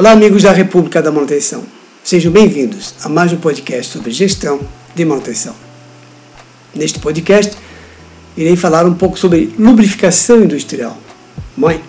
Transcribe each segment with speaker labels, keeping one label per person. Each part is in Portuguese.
Speaker 1: Olá, amigos da República da Manutenção. Sejam bem-vindos a mais um podcast sobre gestão de manutenção. Neste podcast, irei falar um pouco sobre lubrificação industrial. Mãe,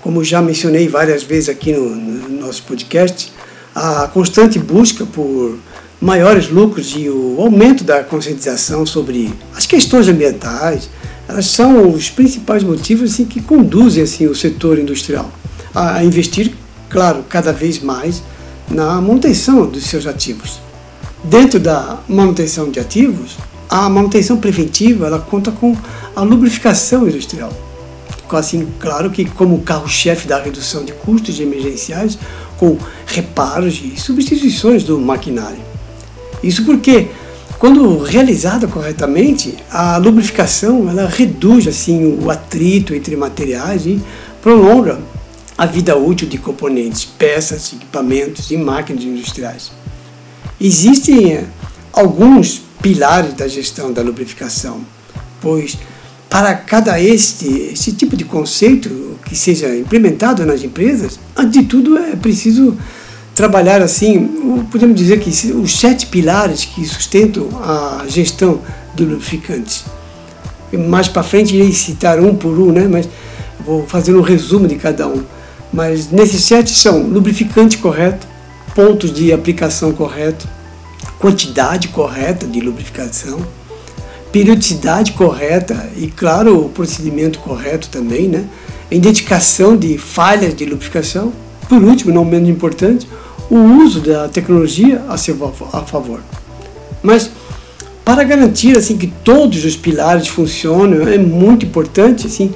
Speaker 1: como já mencionei várias vezes aqui no, no nosso podcast, a constante busca por maiores lucros e o aumento da conscientização sobre as questões ambientais, elas são os principais motivos assim, que conduzem assim, o setor industrial a investir, claro, cada vez mais na manutenção dos seus ativos. Dentro da manutenção de ativos, a manutenção preventiva ela conta com a lubrificação industrial. Assim, claro que como carro-chefe da redução de custos emergenciais com reparos e substituições do maquinário. Isso porque quando realizada corretamente, a lubrificação ela reduz assim o atrito entre materiais e prolonga a vida útil de componentes, peças, equipamentos e máquinas industriais. Existem eh, alguns pilares da gestão da lubrificação, pois para cada este, esse tipo de conceito que seja implementado nas empresas, antes de tudo é preciso trabalhar assim, podemos dizer que os sete pilares que sustentam a gestão de lubrificantes. Mais para frente irei citar um por um, né? mas vou fazer um resumo de cada um. Mas nesses sete são lubrificante correto, pontos de aplicação correto, quantidade correta de lubrificação, periodicidade correta e, claro, o procedimento correto também, né? identificação de falhas de lubrificação, por último, não menos importante, o uso da tecnologia a seu a favor. Mas para garantir assim que todos os pilares funcionem, é muito importante assim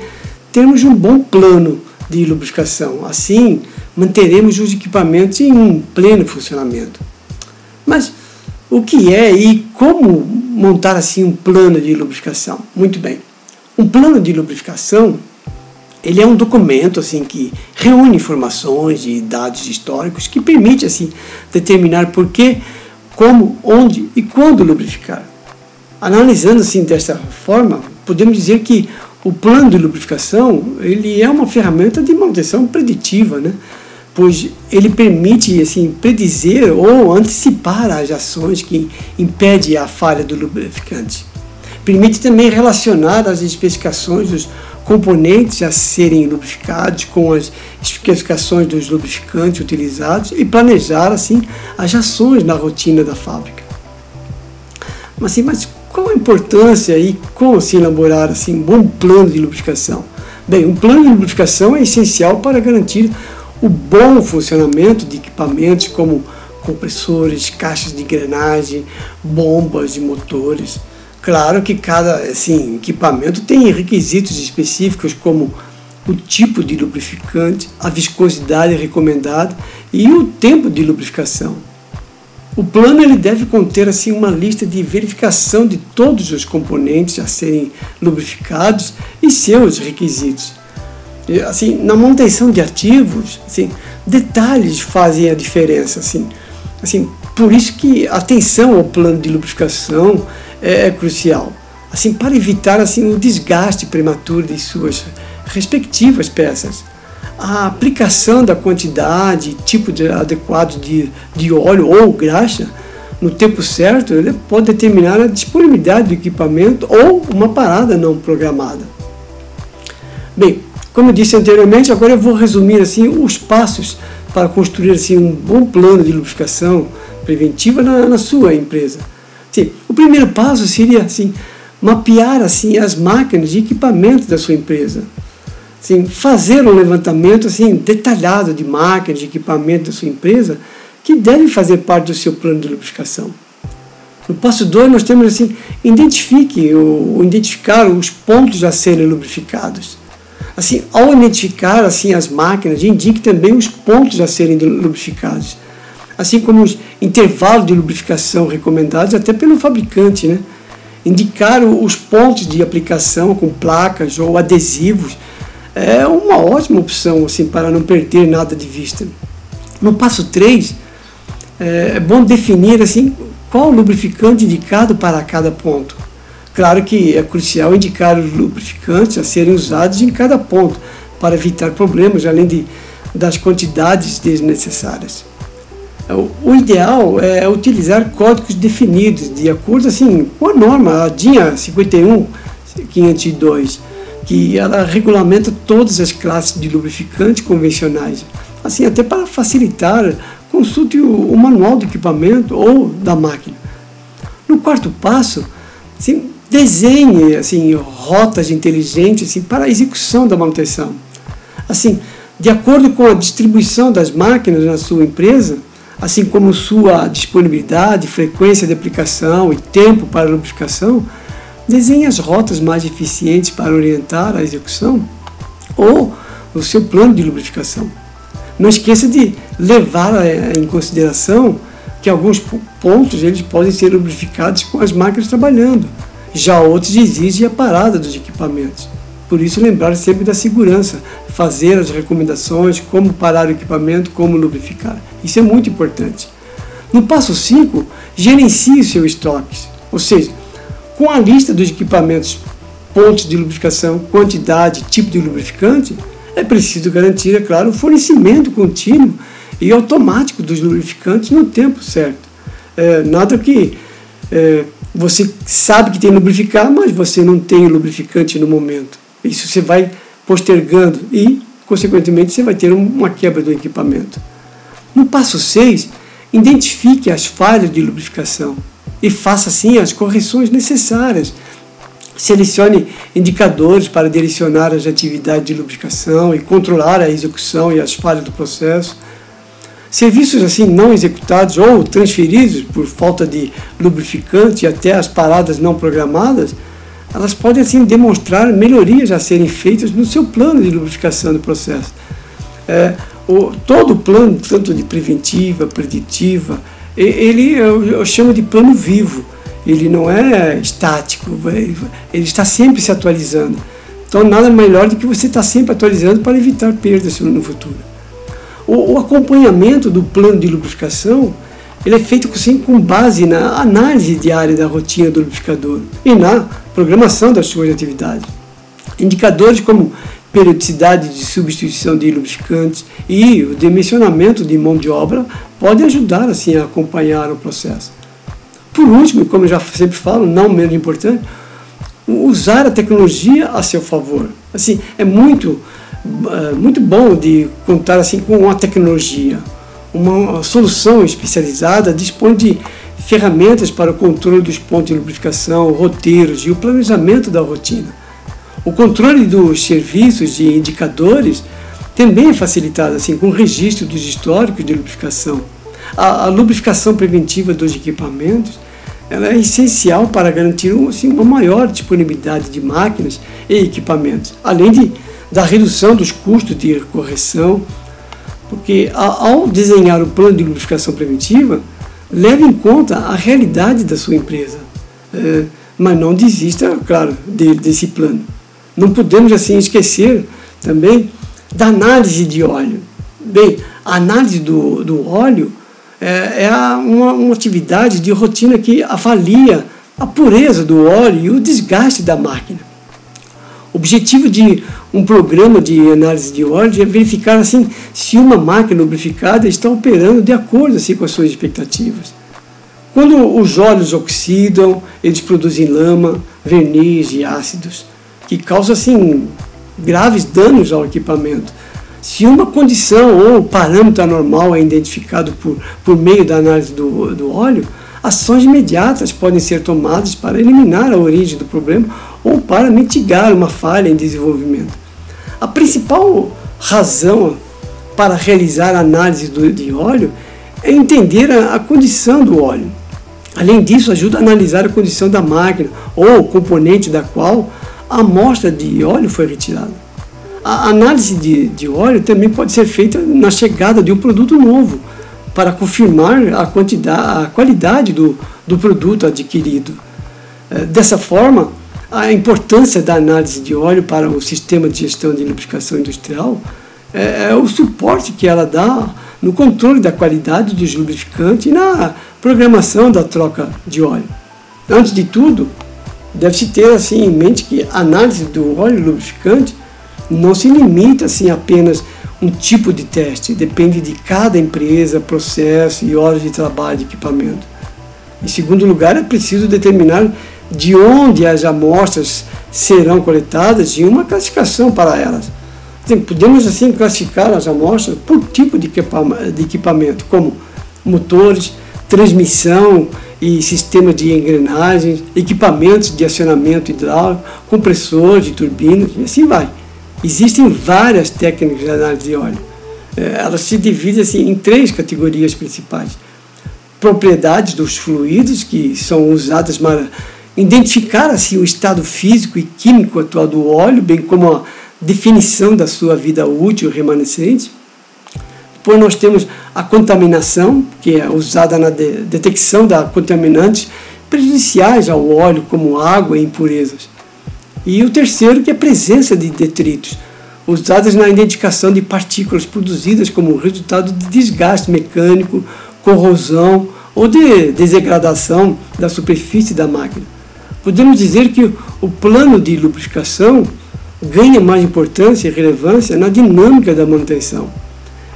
Speaker 1: termos um bom plano de lubrificação. Assim, manteremos os equipamentos em um pleno funcionamento. Mas o que é e como montar assim um plano de lubrificação? Muito bem. Um plano de lubrificação ele é um documento assim que reúne informações e dados históricos que permite assim determinar por que, como, onde e quando lubrificar. Analisando assim desta forma, podemos dizer que o plano de lubrificação ele é uma ferramenta de manutenção preditiva, né? pois ele permite assim predizer ou antecipar as ações que impedem a falha do lubrificante. Permite também relacionar as especificações dos componentes a serem lubrificados com as especificações dos lubrificantes utilizados e planejar assim as ações na rotina da fábrica. Mas, assim, mas qual a importância e como se elaborar assim, um bom plano de lubrificação? Bem, um plano de lubrificação é essencial para garantir o bom funcionamento de equipamentos como compressores, caixas de engrenagem, bombas e motores Claro que cada assim, equipamento tem requisitos específicos como o tipo de lubrificante, a viscosidade recomendada e o tempo de lubrificação. O plano ele deve conter assim uma lista de verificação de todos os componentes a serem lubrificados e seus requisitos. Assim, na manutenção de ativos, assim, detalhes fazem a diferença, assim. Assim, por isso que atenção ao plano de lubrificação é, é crucial. Assim, para evitar assim o desgaste prematuro de suas respectivas peças. A aplicação da quantidade, tipo de, adequado de, de óleo ou graxa no tempo certo, ele pode determinar a disponibilidade do equipamento ou uma parada não programada. Bem, como eu disse anteriormente, agora eu vou resumir assim os passos para construir assim um bom plano de lubrificação preventiva na, na sua empresa. Sim, o primeiro passo seria assim, mapear assim as máquinas e equipamentos da sua empresa. Assim, fazer um levantamento assim detalhado de máquinas e equipamentos da sua empresa que devem fazer parte do seu plano de lubrificação. No passo 2 nós temos assim, identifique ou, identificar os pontos a serem lubrificados. Assim, ao identificar assim as máquinas, indique também os pontos a serem lubrificados assim como os intervalos de lubrificação recomendados até pelo fabricante, né? Indicar os pontos de aplicação com placas ou adesivos é uma ótima opção assim para não perder nada de vista. No passo 3, é, é bom definir assim qual lubrificante indicado para cada ponto. Claro que é crucial indicar os lubrificantes a serem usados em cada ponto para evitar problemas, além de das quantidades desnecessárias. O ideal é utilizar códigos definidos de acordo assim, com a norma, a DIN 51502, que ela regulamenta todas as classes de lubrificantes convencionais. Assim, até para facilitar, consulte o, o manual do equipamento ou da máquina. No quarto passo, assim, desenhe assim, rotas inteligentes assim, para a execução da manutenção. Assim, de acordo com a distribuição das máquinas na sua empresa, assim como sua disponibilidade, frequência de aplicação e tempo para lubrificação, desenhe as rotas mais eficientes para orientar a execução ou o seu plano de lubrificação. Não esqueça de levar eh, em consideração que alguns pontos eles podem ser lubrificados com as máquinas trabalhando, já outros exigem a parada dos equipamentos. Por isso, lembrar sempre da segurança, fazer as recomendações, como parar o equipamento, como lubrificar. Isso é muito importante. No passo 5, gerencie o seu estoque, ou seja, com a lista dos equipamentos, pontos de lubrificação, quantidade, tipo de lubrificante, é preciso garantir, é claro, o fornecimento contínuo e automático dos lubrificantes no tempo certo. É, nada que é, você sabe que tem lubrificar, mas você não tem lubrificante no momento. Isso você vai postergando e, consequentemente, você vai ter uma quebra do equipamento. No passo 6, identifique as falhas de lubrificação e faça assim as correções necessárias. Selecione indicadores para direcionar as atividades de lubrificação e controlar a execução e as falhas do processo. Serviços assim não executados ou transferidos por falta de lubrificante e até as paradas não programadas elas podem assim demonstrar melhorias a serem feitas no seu plano de lubrificação do processo. É, o, todo o plano, tanto de preventiva, preditiva, ele eu, eu chamo de plano vivo. Ele não é estático, ele está sempre se atualizando. Então, nada melhor do que você estar sempre atualizando para evitar perdas no futuro. O, o acompanhamento do plano de lubrificação ele é feito sempre com base na análise diária da rotina do lubrificador e na programação das suas atividades. Indicadores como periodicidade de substituição de lubrificantes e o dimensionamento de mão de obra podem ajudar assim a acompanhar o processo. Por último, como eu já sempre falo, não menos importante, usar a tecnologia a seu favor. Assim, é muito eh, muito bom de contar assim com a tecnologia uma solução especializada dispõe de ferramentas para o controle dos pontos de lubrificação, roteiros e o planejamento da rotina. O controle dos serviços e indicadores também é facilitado assim com o registro dos históricos de lubrificação. A, a lubrificação preventiva dos equipamentos ela é essencial para garantir assim, uma maior disponibilidade de máquinas e equipamentos, além de, da redução dos custos de correção porque ao desenhar o plano de lubrificação preventiva, leve em conta a realidade da sua empresa. É, mas não desista, claro, de, desse plano. Não podemos assim esquecer também da análise de óleo. Bem, a análise do, do óleo é, é uma, uma atividade de rotina que avalia a pureza do óleo e o desgaste da máquina. O objetivo de um programa de análise de óleo é verificar assim se uma máquina lubrificada está operando de acordo assim, com as suas expectativas. Quando os óleos oxidam, eles produzem lama, verniz e ácidos, que causam assim, graves danos ao equipamento. Se uma condição ou parâmetro anormal é identificado por, por meio da análise do, do óleo, ações imediatas podem ser tomadas para eliminar a origem do problema ou para mitigar uma falha em desenvolvimento. A principal razão para realizar a análise do, de óleo é entender a, a condição do óleo. Além disso, ajuda a analisar a condição da máquina ou componente da qual a amostra de óleo foi retirada. A análise de, de óleo também pode ser feita na chegada de um produto novo, para confirmar a, quantidade, a qualidade do, do produto adquirido. É, dessa forma, a importância da análise de óleo para o sistema de gestão de lubrificação industrial é, é o suporte que ela dá no controle da qualidade dos lubrificantes e na programação da troca de óleo. Antes de tudo, deve-se ter assim em mente que a análise do óleo lubrificante não se limita assim apenas um tipo de teste, depende de cada empresa, processo e horas de trabalho de equipamento. Em segundo lugar, é preciso determinar de onde as amostras serão coletadas e uma classificação para elas. Podemos assim classificar as amostras por tipo de equipamento, como motores, transmissão e sistema de engrenagens, equipamentos de acionamento hidráulico, compressores de turbinas e assim vai. Existem várias técnicas de análise de óleo. É, elas se dividem assim, em três categorias principais. Propriedades dos fluidos, que são usadas para identificar assim, o estado físico e químico atual do óleo, bem como a definição da sua vida útil remanescente. Depois nós temos a contaminação, que é usada na de detecção da contaminantes prejudiciais ao óleo, como água e impurezas. E o terceiro, que é a presença de detritos, usadas na identificação de partículas produzidas como resultado de desgaste mecânico, corrosão ou de desegradação da superfície da máquina. Podemos dizer que o plano de lubrificação ganha mais importância e relevância na dinâmica da manutenção.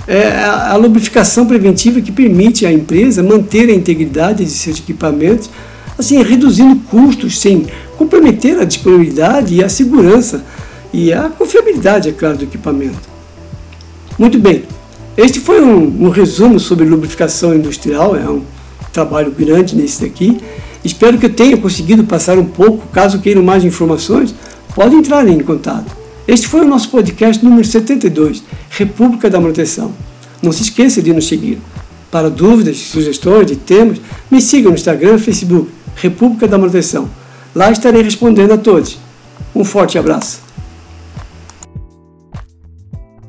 Speaker 1: É a lubrificação preventiva que permite à empresa manter a integridade de seus equipamentos, assim reduzindo custos sem comprometer a disponibilidade e a segurança e a confiabilidade, é claro, do equipamento. Muito bem, este foi um, um resumo sobre lubrificação industrial, é um trabalho grande nesse daqui. Espero que eu tenha conseguido passar um pouco. Caso queiram mais informações, pode entrar em contato. Este foi o nosso podcast número 72, República da Manutenção. Não se esqueça de nos seguir. Para dúvidas, sugestões de temas, me siga no Instagram e Facebook, República da Manutenção. Lá estarei respondendo a todos. Um forte abraço.